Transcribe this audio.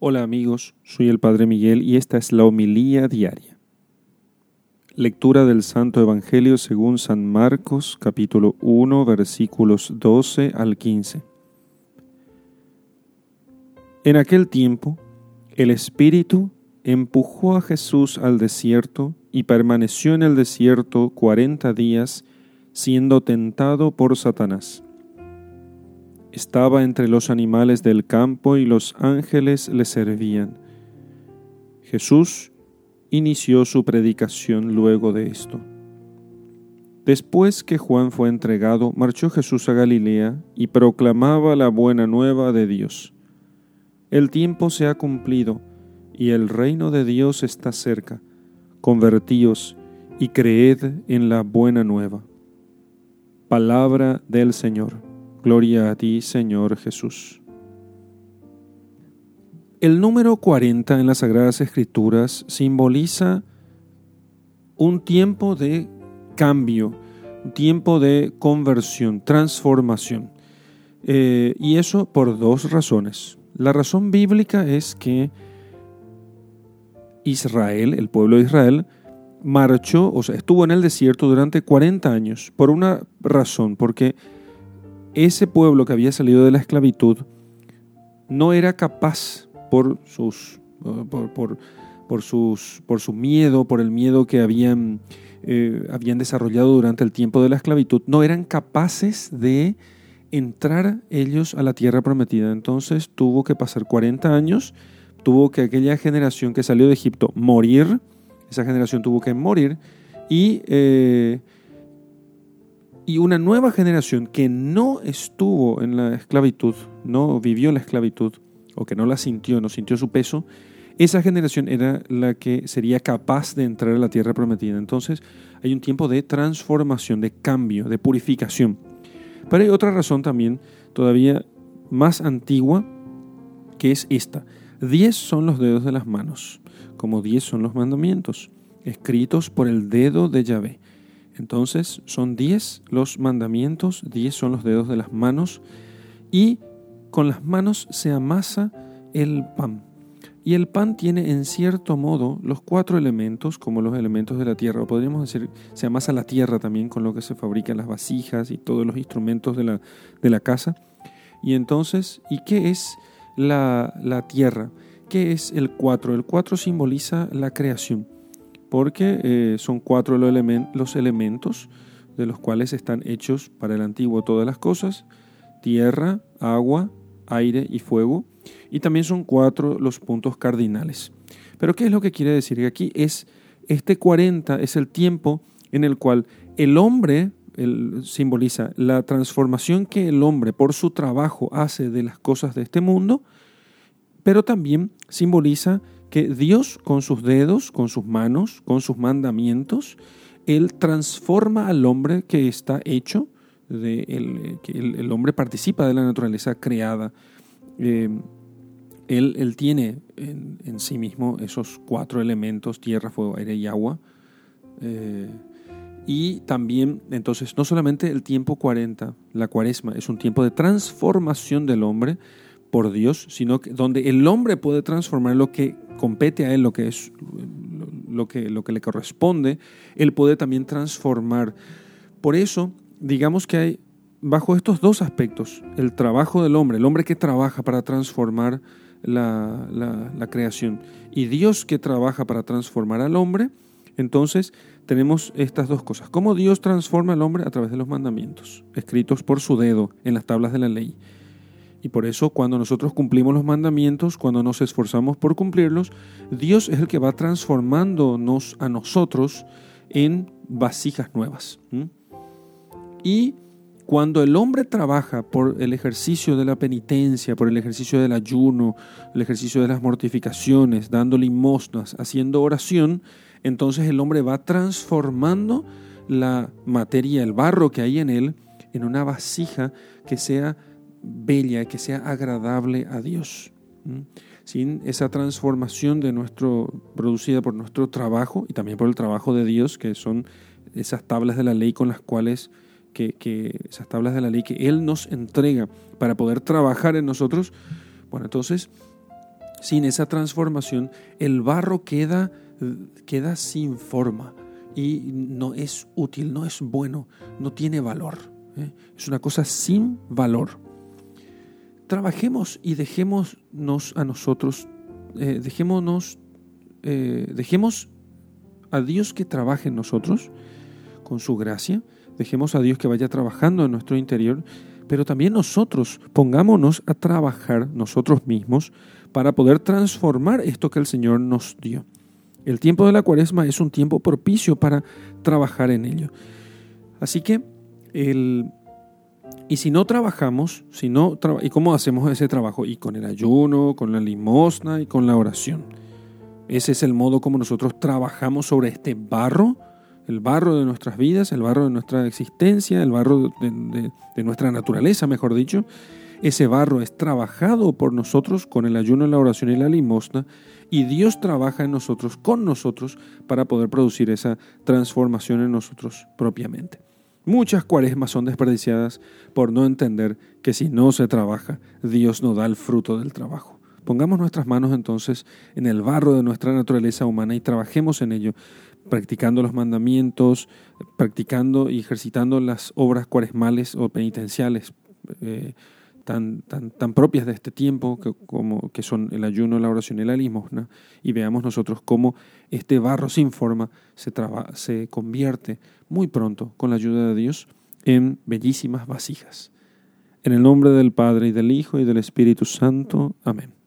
Hola amigos, soy el Padre Miguel y esta es la homilía diaria. Lectura del Santo Evangelio según San Marcos capítulo 1 versículos 12 al 15. En aquel tiempo, el Espíritu empujó a Jesús al desierto y permaneció en el desierto cuarenta días siendo tentado por Satanás. Estaba entre los animales del campo y los ángeles le servían. Jesús inició su predicación luego de esto. Después que Juan fue entregado, marchó Jesús a Galilea y proclamaba la buena nueva de Dios. El tiempo se ha cumplido y el reino de Dios está cerca. Convertíos y creed en la buena nueva. Palabra del Señor. Gloria a ti, Señor Jesús. El número 40 en las Sagradas Escrituras simboliza un tiempo de cambio, un tiempo de conversión, transformación. Eh, y eso por dos razones. La razón bíblica es que Israel, el pueblo de Israel, marchó, o sea, estuvo en el desierto durante 40 años, por una razón, porque ese pueblo que había salido de la esclavitud no era capaz por sus por, sus, por su miedo, por el miedo que habían, eh, habían desarrollado durante el tiempo de la esclavitud, no eran capaces de entrar ellos a la tierra prometida. Entonces tuvo que pasar 40 años, tuvo que aquella generación que salió de Egipto morir, esa generación tuvo que morir y eh, y una nueva generación que no estuvo en la esclavitud, no vivió la esclavitud, o que no la sintió, no sintió su peso, esa generación era la que sería capaz de entrar a la tierra prometida. Entonces hay un tiempo de transformación, de cambio, de purificación. Pero hay otra razón también, todavía más antigua, que es esta. Diez son los dedos de las manos, como diez son los mandamientos, escritos por el dedo de Yahvé. Entonces son diez los mandamientos, diez son los dedos de las manos y con las manos se amasa el pan. Y el pan tiene en cierto modo los cuatro elementos, como los elementos de la tierra, podríamos decir, se amasa la tierra también con lo que se fabrican las vasijas y todos los instrumentos de la, de la casa. Y entonces, ¿y qué es la, la tierra? ¿Qué es el cuatro? El cuatro simboliza la creación porque eh, son cuatro los elementos de los cuales están hechos para el antiguo todas las cosas, tierra, agua, aire y fuego, y también son cuatro los puntos cardinales. Pero ¿qué es lo que quiere decir? Que aquí es, este 40 es el tiempo en el cual el hombre simboliza la transformación que el hombre por su trabajo hace de las cosas de este mundo, pero también simboliza que Dios con sus dedos, con sus manos, con sus mandamientos, Él transforma al hombre que está hecho, el, que el, hombre participa de la naturaleza creada. Eh, él, tiene en, sí mismo esos cuatro elementos, tierra, fuego, aire y agua. Eh, y también, entonces, no solamente el tiempo 40, la cuaresma, es un tiempo de transformación del hombre, por Dios, sino que donde el hombre puede transformar lo que compete a él, lo que es lo que, lo que le corresponde, él puede también transformar. Por eso, digamos que hay bajo estos dos aspectos, el trabajo del hombre, el hombre que trabaja para transformar la, la, creación y Dios que trabaja para transformar al hombre, entonces tenemos estas dos cosas. ¿Cómo Dios transforma al hombre? A través de los mandamientos, escritos por su dedo en las tablas de la ley. Y por eso cuando nosotros cumplimos los mandamientos, cuando nos esforzamos por cumplirlos, Dios es el que va transformándonos a nosotros en vasijas nuevas. Y cuando el hombre trabaja por el ejercicio de la penitencia, por el ejercicio del ayuno, el ejercicio de las mortificaciones, dando limosnas, haciendo oración, entonces el hombre va transformando la materia, el barro que hay en él, en una vasija que sea bella, que sea agradable a Dios. Sin esa transformación de nuestro, producida por nuestro trabajo y también por el trabajo de Dios, que son esas tablas de la ley con las cuales, que, que esas tablas de la ley que Él nos entrega para poder trabajar en nosotros, bueno, entonces sin esa transformación, el barro queda, queda sin forma y no es útil, no es bueno, no tiene valor. ¿eh? Es una cosa sin valor. Trabajemos y dejémonos a nosotros, eh, dejémonos, eh, dejemos a Dios que trabaje en nosotros con su gracia, dejemos a Dios que vaya trabajando en nuestro interior, pero también nosotros pongámonos a trabajar nosotros mismos para poder transformar esto que el Señor nos dio. El tiempo de la cuaresma es un tiempo propicio para trabajar en ello. Así que, el, y si no trabajamos, si no ¿y cómo hacemos ese trabajo? Y con el ayuno, con la limosna y con la oración. Ese es el modo como nosotros trabajamos sobre este barro, el barro de nuestras vidas, el barro de nuestra existencia, el barro de, de nuestra naturaleza, mejor dicho. Ese barro es trabajado por nosotros con el ayuno, la oración y la limosna, y Dios trabaja en nosotros, con nosotros, para poder producir esa transformación en nosotros propiamente. Muchas cuaresmas son desperdiciadas por no entender que si no se trabaja, Dios no da el fruto del trabajo. Pongamos nuestras manos entonces en el barro de nuestra naturaleza humana y trabajemos en ello, practicando los mandamientos, practicando y ejercitando las obras cuaresmales o penitenciales. Eh, tan, tan, tan propias de este tiempo, que, como, que son el ayuno, la oración y la limosna, y veamos nosotros cómo este barro sin forma se, se convierte muy pronto, con la ayuda de Dios, en bellísimas vasijas. En el nombre del Padre y del Hijo y del Espíritu Santo. Amén.